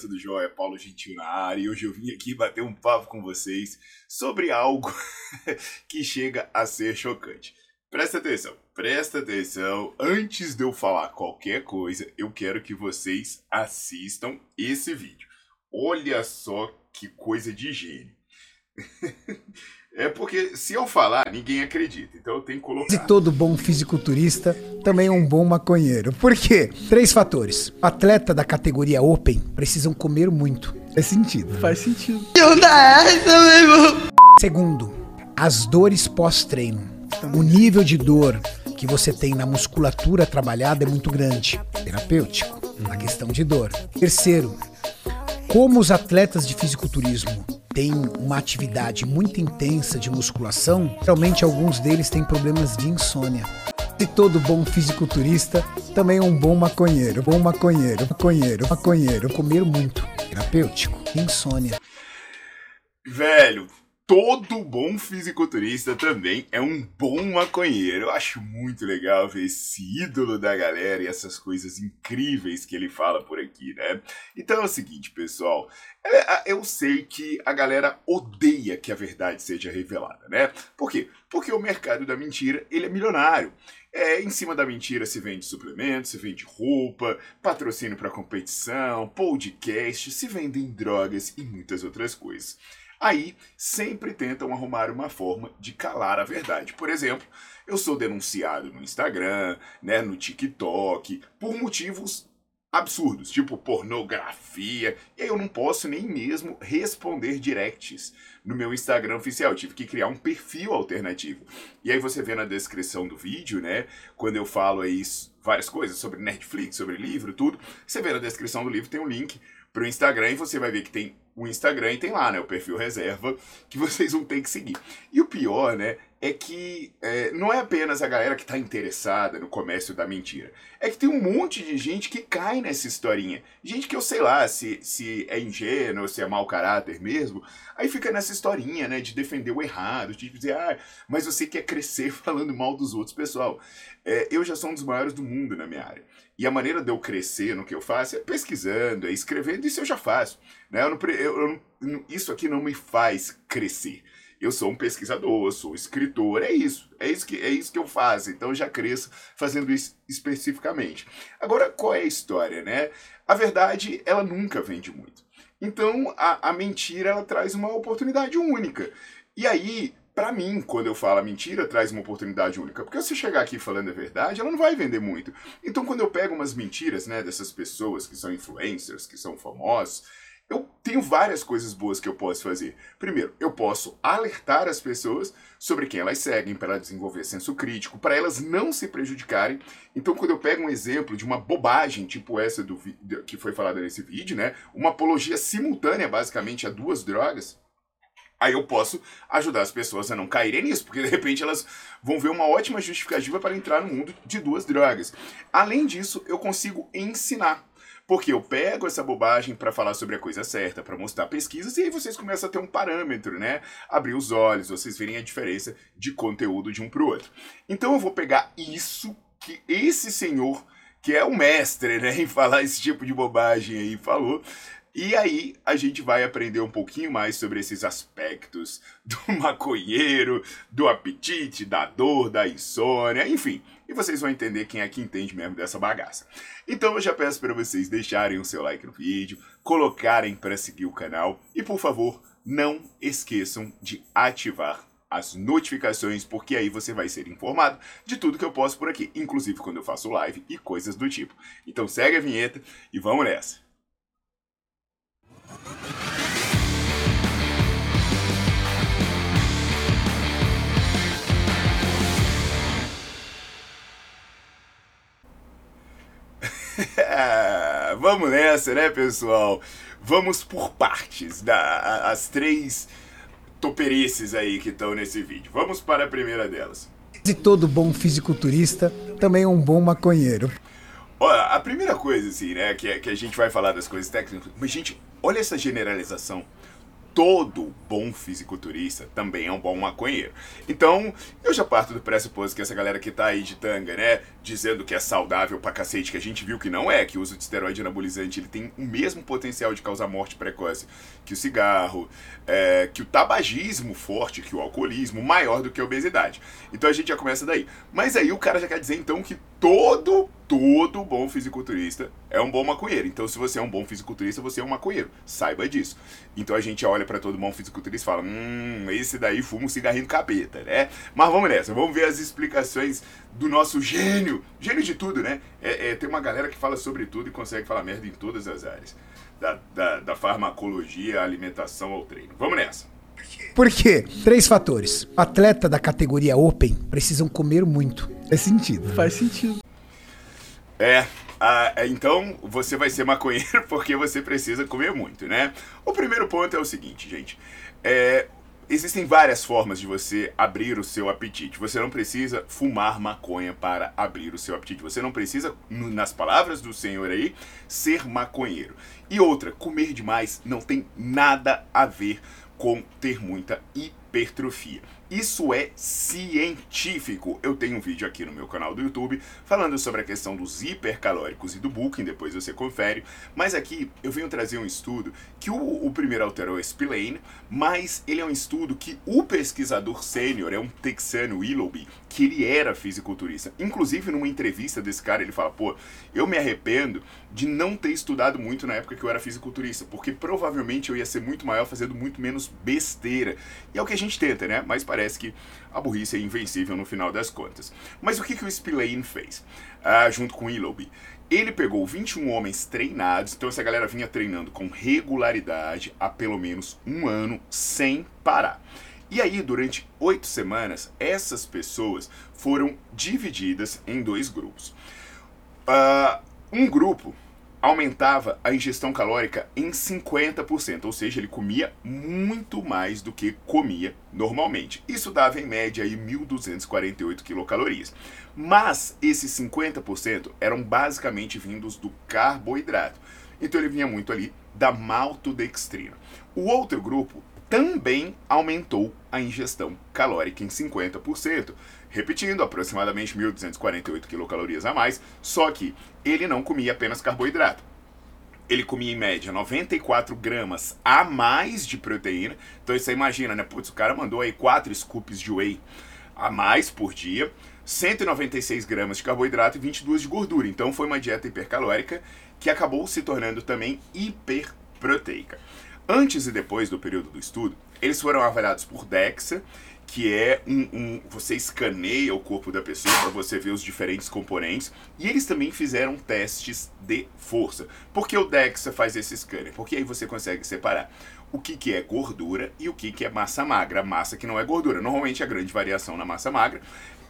Tudo jóia? Paulo Gentil na área e hoje eu vim aqui bater um papo com vocês sobre algo que chega a ser chocante. Presta atenção, presta atenção. Antes de eu falar qualquer coisa, eu quero que vocês assistam esse vídeo. Olha só que coisa de gênio. É porque se eu falar, ninguém acredita. Então eu tenho que colocar. E todo bom fisiculturista também é um bom maconheiro. Por quê? Três fatores. Atleta da categoria Open precisam comer muito. Faz sentido. Faz sentido. Segundo, as dores pós-treino o nível de dor que você tem na musculatura trabalhada é muito grande, terapêutico, na questão de dor. Terceiro, como os atletas de fisiculturismo têm uma atividade muito intensa de musculação, realmente alguns deles têm problemas de insônia. E todo bom fisiculturista também é um bom maconheiro, bom maconheiro, maconheiro, maconheiro, comer muito, terapêutico, insônia. Velho, todo bom fisiculturista também é um bom maconheiro. Eu acho muito legal ver esse ídolo da galera e essas coisas incríveis que ele fala por aqui, né? Então é o seguinte, pessoal. É, eu sei que a galera odeia que a verdade seja revelada, né? Por quê? Porque o mercado da mentira, ele é milionário. É, em cima da mentira se vende suplementos, se vende roupa, patrocínio para competição, podcast, se vendem drogas e muitas outras coisas. Aí sempre tentam arrumar uma forma de calar a verdade. Por exemplo, eu sou denunciado no Instagram, né, no TikTok, por motivos absurdos, tipo pornografia, e eu não posso nem mesmo responder directs no meu Instagram oficial, eu tive que criar um perfil alternativo. E aí você vê na descrição do vídeo, né, quando eu falo aí várias coisas sobre Netflix, sobre livro, tudo, você vê na descrição do livro tem um link pro Instagram e você vai ver que tem o Instagram e tem lá, né, o perfil reserva que vocês vão ter que seguir. E o pior, né, é que é, não é apenas a galera que está interessada no comércio da mentira. É que tem um monte de gente que cai nessa historinha. Gente que eu sei lá se, se é ingênuo, se é mau caráter mesmo. Aí fica nessa historinha, né, de defender o errado, de dizer, ah, mas você quer crescer falando mal dos outros. Pessoal, é, eu já sou um dos maiores do mundo na minha área. E a maneira de eu crescer no que eu faço é pesquisando, é escrevendo, isso eu já faço. Né? Eu não, eu, eu, isso aqui não me faz crescer. Eu sou um pesquisador, eu sou escritor, é isso. É isso que, é isso que eu faço. Então eu já cresço fazendo isso especificamente. Agora, qual é a história, né? A verdade, ela nunca vende muito. Então, a, a mentira, ela traz uma oportunidade única. E aí, para mim, quando eu falo mentira, traz uma oportunidade única. Porque se você chegar aqui falando a verdade, ela não vai vender muito. Então, quando eu pego umas mentiras, né, dessas pessoas que são influencers, que são famosos, eu tenho várias coisas boas que eu posso fazer. Primeiro, eu posso alertar as pessoas sobre quem elas seguem para desenvolver senso crítico, para elas não se prejudicarem. Então, quando eu pego um exemplo de uma bobagem, tipo essa do que foi falada nesse vídeo, né, uma apologia simultânea, basicamente, a duas drogas, aí eu posso ajudar as pessoas a não caírem nisso, porque de repente elas vão ver uma ótima justificativa para entrar no mundo de duas drogas. Além disso, eu consigo ensinar. Porque eu pego essa bobagem para falar sobre a coisa certa, para mostrar pesquisas, e aí vocês começam a ter um parâmetro, né? Abrir os olhos, vocês verem a diferença de conteúdo de um para o outro. Então eu vou pegar isso que esse senhor, que é o mestre, né, em falar esse tipo de bobagem aí, falou, E aí a gente vai aprender um pouquinho mais sobre esses aspectos do maconheiro, do apetite, da dor, da insônia, enfim. E vocês vão entender quem é que entende mesmo dessa bagaça. Então eu já peço para vocês deixarem o seu like no vídeo, colocarem para seguir o canal e por favor, não esqueçam de ativar as notificações, porque aí você vai ser informado de tudo que eu posto por aqui, inclusive quando eu faço live e coisas do tipo. Então segue a vinheta e vamos nessa. Vamos nessa, né, pessoal? Vamos por partes, da, as três toperices aí que estão nesse vídeo. Vamos para a primeira delas. De todo bom fisiculturista, também é um bom maconheiro. Olha, a primeira coisa, assim, né, que, que a gente vai falar das coisas técnicas, mas, gente, olha essa generalização todo bom fisiculturista também é um bom maconheiro. Então, eu já parto do pressuposto que essa galera que tá aí de tanga, né, dizendo que é saudável pra cacete, que a gente viu que não é, que o uso de esteroide anabolizante ele tem o mesmo potencial de causar morte precoce que o cigarro, é, que o tabagismo forte, que o alcoolismo, maior do que a obesidade. Então a gente já começa daí. Mas aí o cara já quer dizer então que todo, todo bom fisiculturista é um bom maconheiro. Então se você é um bom fisiculturista, você é um maconheiro. Saiba disso. Então a gente olha para todo bom fisiculturista e fala: hum, esse daí fuma um cigarrinho do capeta, né? Mas vamos nessa, vamos ver as explicações do nosso gênio. Gênio de tudo, né? É, é, tem uma galera que fala sobre tudo e consegue falar merda em todas as áreas. Da, da, da farmacologia, alimentação ao treino. Vamos nessa. Por quê? Três fatores. Atleta da categoria Open precisam comer muito. Faz sentido. Faz sentido. É, ah, então você vai ser maconheiro porque você precisa comer muito, né? O primeiro ponto é o seguinte, gente. É, existem várias formas de você abrir o seu apetite. Você não precisa fumar maconha para abrir o seu apetite. Você não precisa, nas palavras do Senhor aí, ser maconheiro. E outra, comer demais não tem nada a ver com ter muita hipertrofia. Isso é científico. Eu tenho um vídeo aqui no meu canal do YouTube falando sobre a questão dos hipercalóricos e do booking, depois você confere. Mas aqui eu venho trazer um estudo que o, o primeiro é Spillane, mas ele é um estudo que o pesquisador sênior é um texano, Willoughby, que ele era fisiculturista. Inclusive, numa entrevista desse cara, ele fala: pô, eu me arrependo de não ter estudado muito na época que eu era fisiculturista, porque provavelmente eu ia ser muito maior fazendo muito menos besteira. E é o que a gente tenta, né? Mas parece parece que a burrice é invencível no final das contas. Mas o que, que o Spillane fez? Ah, junto com Willoughby. Ele pegou 21 homens treinados, então essa galera vinha treinando com regularidade há pelo menos um ano sem parar. E aí, durante oito semanas, essas pessoas foram divididas em dois grupos. Uh, um grupo aumentava a ingestão calórica em 50%, ou seja, ele comia muito mais do que comia normalmente. Isso dava em média aí 1.248 quilocalorias. Mas esses 50% eram basicamente vindos do carboidrato. Então ele vinha muito ali da maltodextrina. O outro grupo também aumentou a ingestão calórica em 50%, repetindo, aproximadamente 1.248 quilocalorias a mais, só que ele não comia apenas carboidrato. Ele comia em média 94 gramas a mais de proteína. Então você imagina, né? Putz, o cara mandou aí 4 scoops de whey a mais por dia, 196 gramas de carboidrato e 22 de gordura. Então foi uma dieta hipercalórica que acabou se tornando também hiperproteica. Antes e depois do período do estudo, eles foram avaliados por DEXA que é um, um, você escaneia o corpo da pessoa para você ver os diferentes componentes e eles também fizeram testes de força. Por que o DEXA faz esse scanner? Porque aí você consegue separar o que, que é gordura e o que, que é massa magra, massa que não é gordura. Normalmente a grande variação na massa magra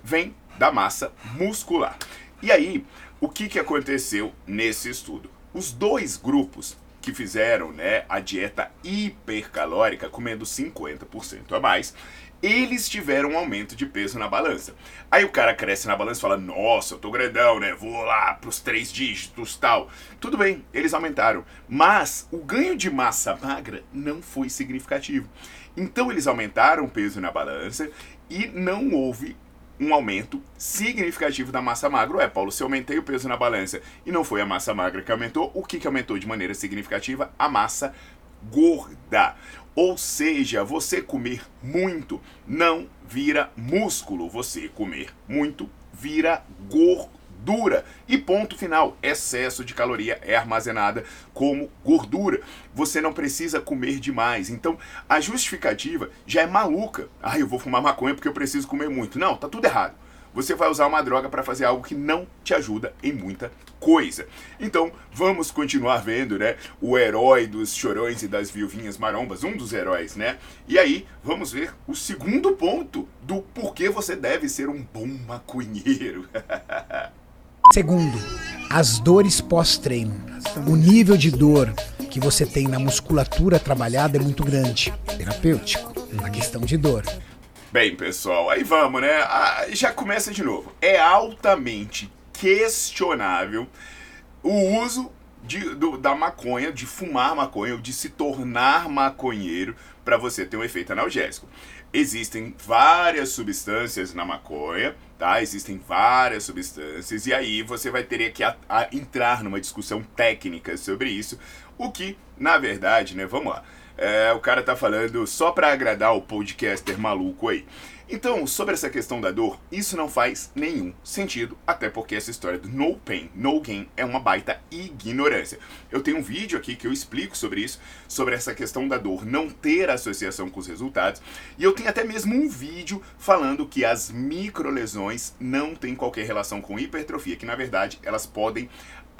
vem da massa muscular. E aí, o que, que aconteceu nesse estudo? Os dois grupos que fizeram né, a dieta hipercalórica, comendo 50% a mais, eles tiveram um aumento de peso na balança. Aí o cara cresce na balança e fala: Nossa, eu tô grandão, né? Vou lá pros três dígitos tal. Tudo bem, eles aumentaram. Mas o ganho de massa magra não foi significativo. Então eles aumentaram o peso na balança e não houve um aumento significativo da massa magra. É, Paulo, se eu aumentei o peso na balança e não foi a massa magra que aumentou, o que, que aumentou de maneira significativa? A massa gorda. Ou seja, você comer muito não vira músculo, você comer muito vira gordura. E ponto final: excesso de caloria é armazenada como gordura. Você não precisa comer demais. Então, a justificativa já é maluca. Ah, eu vou fumar maconha porque eu preciso comer muito. Não, tá tudo errado você vai usar uma droga para fazer algo que não te ajuda em muita coisa. Então, vamos continuar vendo, né, o herói dos chorões e das viuvinhas marombas, um dos heróis, né? E aí, vamos ver o segundo ponto do porquê você deve ser um bom maconheiro. Segundo, as dores pós-treino. O nível de dor que você tem na musculatura trabalhada é muito grande. Terapêutico, na questão de dor. Bem, pessoal, aí vamos, né? Ah, já começa de novo. É altamente questionável o uso de, do, da maconha, de fumar maconha, ou de se tornar maconheiro para você ter um efeito analgésico. Existem várias substâncias na maconha, tá? Existem várias substâncias, e aí você vai ter que a, a entrar numa discussão técnica sobre isso, o que, na verdade, né? Vamos lá. É, o cara tá falando só para agradar o podcaster maluco aí. Então, sobre essa questão da dor, isso não faz nenhum sentido, até porque essa história do no pain, no gain é uma baita ignorância. Eu tenho um vídeo aqui que eu explico sobre isso, sobre essa questão da dor não ter associação com os resultados, e eu tenho até mesmo um vídeo falando que as microlesões não têm qualquer relação com hipertrofia, que na verdade elas podem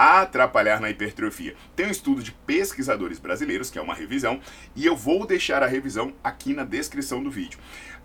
atrapalhar na hipertrofia. Tem um estudo de pesquisadores brasileiros, que é uma revisão, e eu vou deixar a revisão aqui na descrição do vídeo.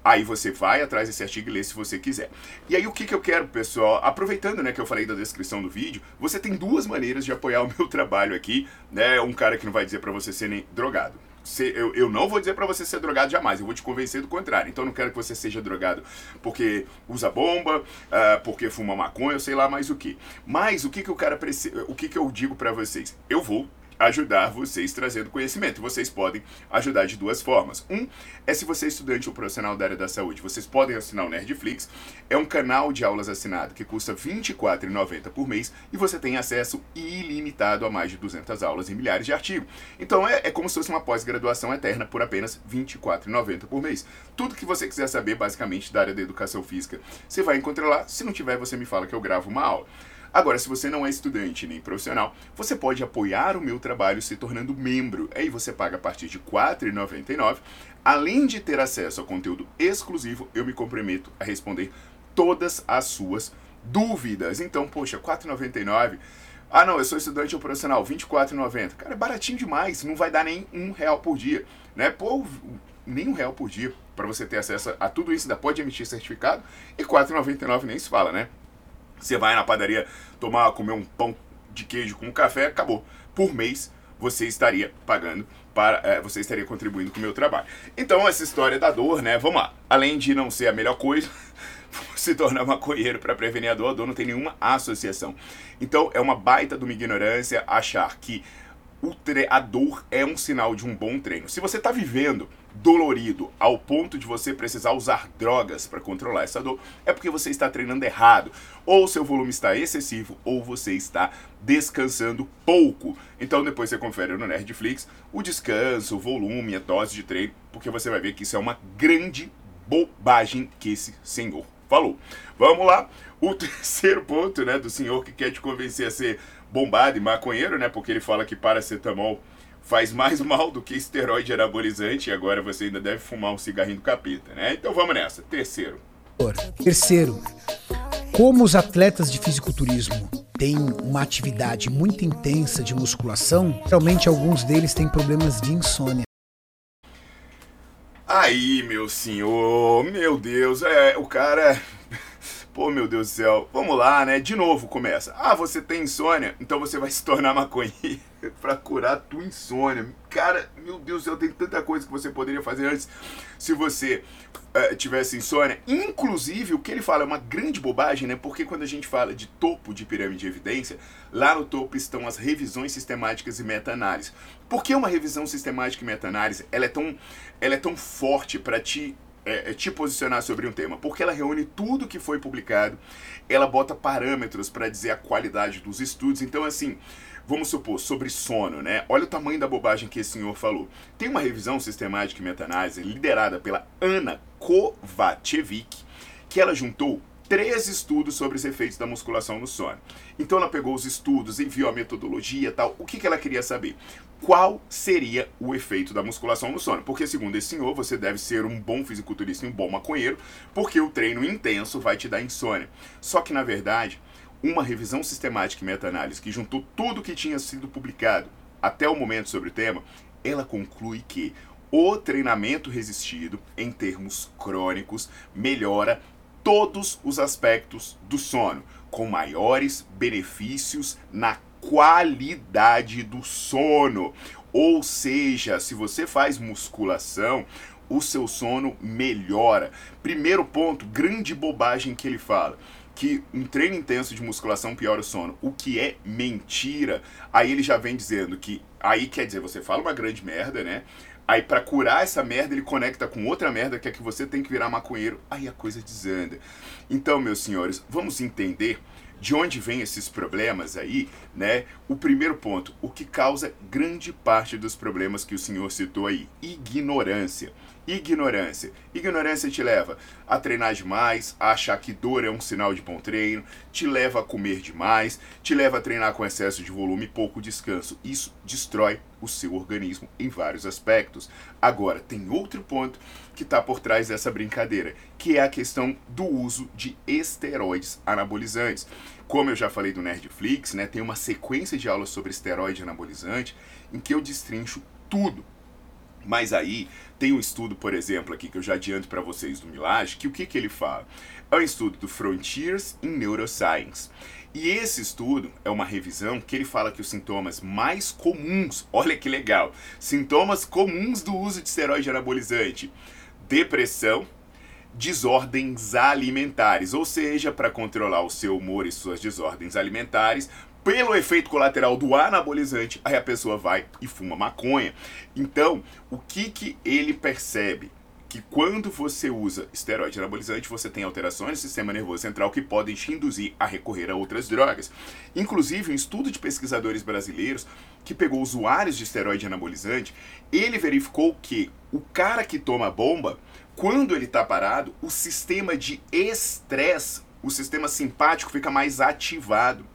Aí você vai atrás desse artigo e lê se você quiser. E aí o que, que eu quero, pessoal? Aproveitando né, que eu falei da descrição do vídeo, você tem duas maneiras de apoiar o meu trabalho aqui. Né? Um cara que não vai dizer para você ser nem drogado ser, eu, eu não vou dizer para você ser drogado jamais, eu vou te convencer do contrário. Então eu não quero que você seja drogado porque usa bomba, uh, porque fuma maconha, sei lá mais o que. Mas o que, que o cara precisa. O que, que eu digo para vocês? Eu vou ajudar vocês trazendo conhecimento. Vocês podem ajudar de duas formas. Um é se você é estudante ou profissional da área da saúde, vocês podem assinar o Nerdflix. É um canal de aulas assinado que custa R$ 24,90 por mês e você tem acesso ilimitado a mais de 200 aulas e milhares de artigos. Então é, é como se fosse uma pós-graduação eterna por apenas R$ 24,90 por mês. Tudo que você quiser saber, basicamente, da área da educação física, você vai encontrar lá. Se não tiver, você me fala que eu gravo uma aula. Agora, se você não é estudante nem profissional, você pode apoiar o meu trabalho se tornando membro. Aí você paga a partir de R$ 4,99. Além de ter acesso a conteúdo exclusivo, eu me comprometo a responder todas as suas dúvidas. Então, poxa, R$ 4,99. Ah, não, eu sou estudante ou profissional, R$ 24,90. Cara, é baratinho demais, não vai dar nem um real por dia, né? Pô, nem um real por dia para você ter acesso a tudo isso, ainda pode emitir certificado e R$ 4,99 nem se fala, né? Você vai na padaria tomar, comer um pão de queijo com café, acabou. Por mês você estaria pagando para, é, você estaria contribuindo com o meu trabalho. Então essa história da dor, né? Vamos lá. Além de não ser a melhor coisa, se tornar maconheiro para prevenir a dor, a dor não tem nenhuma associação. Então é uma baita de uma ignorância achar que a dor é um sinal de um bom treino. Se você está vivendo dolorido ao ponto de você precisar usar drogas para controlar essa dor, é porque você está treinando errado. Ou seu volume está excessivo, ou você está descansando pouco. Então depois você confere no Nerdflix o descanso, o volume, a dose de treino, porque você vai ver que isso é uma grande bobagem que esse senhor falou. Vamos lá, o terceiro ponto, né, do senhor que quer te convencer a ser bombado e maconheiro, né, porque ele fala que paracetamol faz mais mal do que esteroide anabolizante e agora você ainda deve fumar um cigarrinho do capeta, né? Então vamos nessa. Terceiro. Terceiro, como os atletas de fisiculturismo têm uma atividade muito intensa de musculação, realmente alguns deles têm problemas de insônia. Aí, meu senhor, meu Deus, é, o cara Pô, meu Deus do céu, vamos lá, né? De novo começa. Ah, você tem insônia, então você vai se tornar maconheiro para curar a tua insônia. Cara, meu Deus do céu, tem tanta coisa que você poderia fazer antes se você uh, tivesse insônia. Inclusive, o que ele fala é uma grande bobagem, né? Porque quando a gente fala de topo de pirâmide de evidência, lá no topo estão as revisões sistemáticas e meta-análise. Por que uma revisão sistemática e meta-análise ela é tão, ela é tão forte para te é, é, te posicionar sobre um tema? Porque ela reúne tudo que foi publicado, ela bota parâmetros para dizer a qualidade dos estudos. Então, assim, vamos supor, sobre sono, né? Olha o tamanho da bobagem que esse senhor falou. Tem uma revisão sistemática e meta-análise liderada pela Ana Kovacevic, que ela juntou três estudos sobre os efeitos da musculação no sono. Então ela pegou os estudos, enviou a metodologia tal. O que, que ela queria saber? Qual seria o efeito da musculação no sono? Porque, segundo esse senhor, você deve ser um bom fisiculturista e um bom maconheiro, porque o treino intenso vai te dar insônia. Só que, na verdade, uma revisão sistemática e meta-análise que juntou tudo que tinha sido publicado até o momento sobre o tema, ela conclui que o treinamento resistido, em termos crônicos, melhora todos os aspectos do sono, com maiores benefícios na qualidade do sono. Ou seja, se você faz musculação, o seu sono melhora. Primeiro ponto, grande bobagem que ele fala que um treino intenso de musculação piora o sono, o que é mentira. Aí ele já vem dizendo que aí quer dizer, você fala uma grande merda, né? Aí para curar essa merda ele conecta com outra merda que é que você tem que virar maconheiro. Aí a coisa desanda. Então, meus senhores, vamos entender de onde vêm esses problemas aí, né? O primeiro ponto, o que causa grande parte dos problemas que o senhor citou aí, ignorância. Ignorância. Ignorância te leva a treinar demais, a achar que dor é um sinal de bom treino, te leva a comer demais, te leva a treinar com excesso de volume e pouco descanso. Isso destrói o seu organismo em vários aspectos. Agora, tem outro ponto que está por trás dessa brincadeira, que é a questão do uso de esteroides anabolizantes. Como eu já falei do Nerdflix, né, tem uma sequência de aulas sobre esteroide anabolizante em que eu destrincho tudo mas aí tem um estudo, por exemplo, aqui que eu já adianto para vocês do Milage, que o que, que ele fala? É um estudo do Frontiers in Neuroscience. E esse estudo é uma revisão que ele fala que os sintomas mais comuns, olha que legal, sintomas comuns do uso de esteroide anabolizante, depressão, desordens alimentares, ou seja, para controlar o seu humor e suas desordens alimentares, pelo efeito colateral do anabolizante, aí a pessoa vai e fuma maconha. Então, o que que ele percebe? Que quando você usa esteroide anabolizante, você tem alterações no sistema nervoso central que podem te induzir a recorrer a outras drogas. Inclusive, um estudo de pesquisadores brasileiros que pegou usuários de esteroide anabolizante, ele verificou que o cara que toma bomba, quando ele está parado, o sistema de estresse, o sistema simpático fica mais ativado.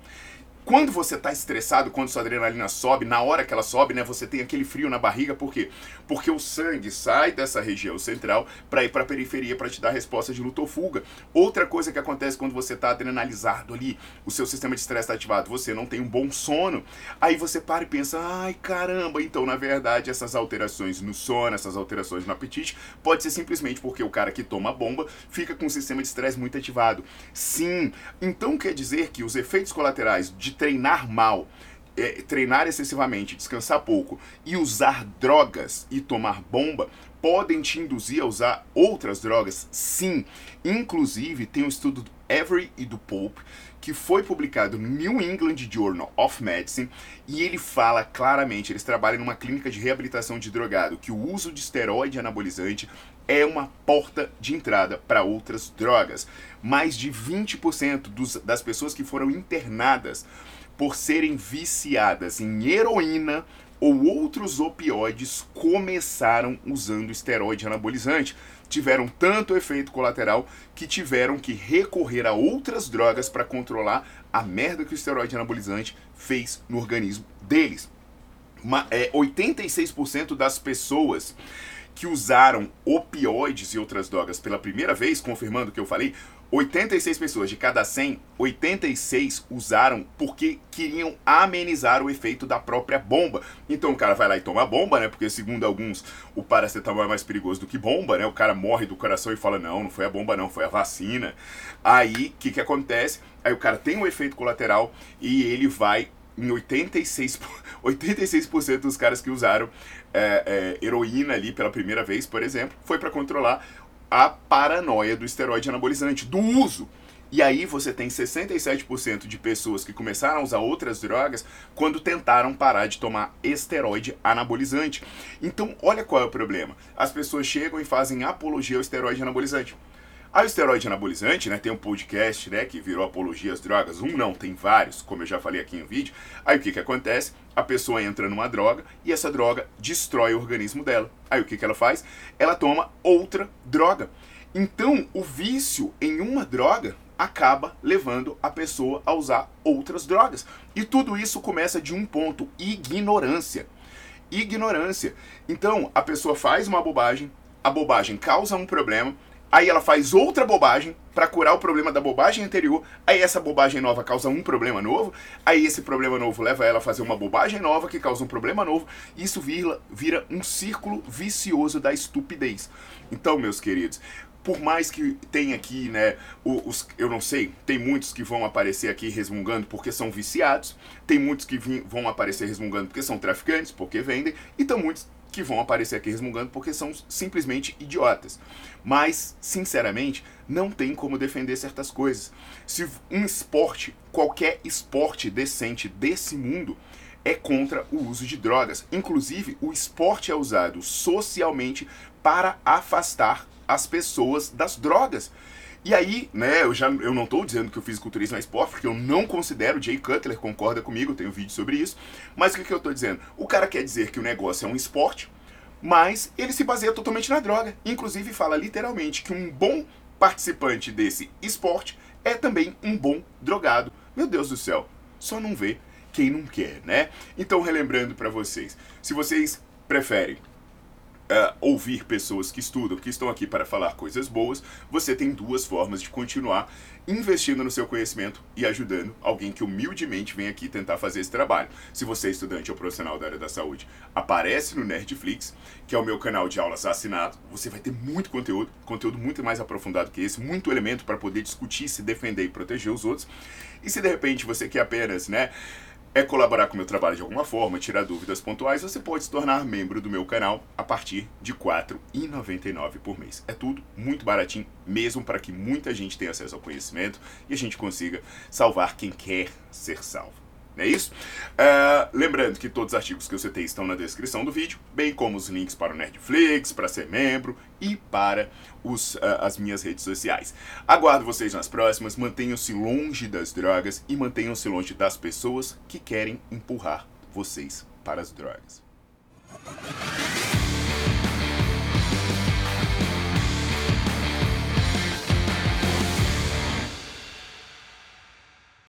Quando você está estressado, quando sua adrenalina sobe, na hora que ela sobe, né, você tem aquele frio na barriga, por quê? Porque o sangue sai dessa região central para ir para a periferia para te dar resposta de luta ou fuga. Outra coisa que acontece quando você está adrenalizado ali, o seu sistema de estresse está ativado, você não tem um bom sono. Aí você para e pensa: "Ai, caramba, então na verdade essas alterações no sono, essas alterações no apetite, pode ser simplesmente porque o cara que toma bomba fica com o sistema de estresse muito ativado". Sim, então quer dizer que os efeitos colaterais de treinar mal, é, treinar excessivamente, descansar pouco e usar drogas e tomar bomba podem te induzir a usar outras drogas? Sim. Inclusive, tem um estudo do Avery e do Pope que foi publicado no New England Journal of Medicine e ele fala claramente, eles trabalham numa clínica de reabilitação de drogado, que o uso de esteroide anabolizante é uma porta de entrada para outras drogas. Mais de 20% dos, das pessoas que foram internadas por serem viciadas em heroína ou outros opioides começaram usando esteroide anabolizante. Tiveram tanto efeito colateral que tiveram que recorrer a outras drogas para controlar a merda que o esteroide anabolizante fez no organismo deles. Uma, é, 86% das pessoas que usaram opioides e outras drogas pela primeira vez, confirmando o que eu falei, 86 pessoas de cada 100, 86 usaram porque queriam amenizar o efeito da própria bomba. Então o cara vai lá e toma a bomba, né? Porque segundo alguns, o paracetamol é mais perigoso do que bomba, né? O cara morre do coração e fala: "Não, não foi a bomba não, foi a vacina". Aí, o que que acontece? Aí o cara tem um efeito colateral e ele vai em 86, 86% dos caras que usaram é, é, heroína ali pela primeira vez, por exemplo, foi para controlar a paranoia do esteroide anabolizante, do uso. E aí você tem 67% de pessoas que começaram a usar outras drogas quando tentaram parar de tomar esteroide anabolizante. Então, olha qual é o problema. As pessoas chegam e fazem apologia ao esteroide anabolizante. Aí o esteroide anabolizante, né, tem um podcast, né, que virou apologia às drogas. Um não, tem vários, como eu já falei aqui no vídeo. Aí o que que acontece? A pessoa entra numa droga e essa droga destrói o organismo dela. Aí o que que ela faz? Ela toma outra droga. Então, o vício em uma droga acaba levando a pessoa a usar outras drogas. E tudo isso começa de um ponto: ignorância. Ignorância. Então, a pessoa faz uma bobagem, a bobagem causa um problema, aí ela faz outra bobagem para curar o problema da bobagem anterior, aí essa bobagem nova causa um problema novo, aí esse problema novo leva ela a fazer uma bobagem nova que causa um problema novo, isso vira, vira um círculo vicioso da estupidez. Então, meus queridos, por mais que tenha aqui, né, os, eu não sei, tem muitos que vão aparecer aqui resmungando porque são viciados, tem muitos que vão aparecer resmungando porque são traficantes, porque vendem, e tem muitos que vão aparecer aqui resmungando porque são simplesmente idiotas. Mas, sinceramente, não tem como defender certas coisas. Se um esporte, qualquer esporte decente desse mundo, é contra o uso de drogas. Inclusive, o esporte é usado socialmente para afastar as pessoas das drogas. E aí, né, eu já eu não estou dizendo que o fisiculturismo é esporte, porque eu não considero, Jay Cutler concorda comigo, tenho um vídeo sobre isso. Mas o que, que eu estou dizendo? O cara quer dizer que o negócio é um esporte, mas ele se baseia totalmente na droga. Inclusive fala literalmente que um bom participante desse esporte é também um bom drogado. Meu Deus do céu, só não vê quem não quer, né? Então, relembrando para vocês, se vocês preferem uh, ouvir pessoas que estudam, que estão aqui para falar coisas boas, você tem duas formas de continuar investindo no seu conhecimento e ajudando alguém que humildemente vem aqui tentar fazer esse trabalho. Se você é estudante ou profissional da área da saúde, aparece no Nerdflix, que é o meu canal de aulas assinado. Você vai ter muito conteúdo, conteúdo muito mais aprofundado que esse, muito elemento para poder discutir, se defender e proteger os outros. E se de repente você quer apenas, né, é colaborar com o meu trabalho de alguma forma, tirar dúvidas pontuais, você pode se tornar membro do meu canal a partir de R$ 4,99 por mês. É tudo muito baratinho, mesmo para que muita gente tenha acesso ao conhecimento e a gente consiga salvar quem quer ser salvo. É isso? Uh, lembrando que todos os artigos que eu citei estão na descrição do vídeo, bem como os links para o Nerdflix, para ser membro e para os, uh, as minhas redes sociais. Aguardo vocês nas próximas, mantenham-se longe das drogas e mantenham-se longe das pessoas que querem empurrar vocês para as drogas.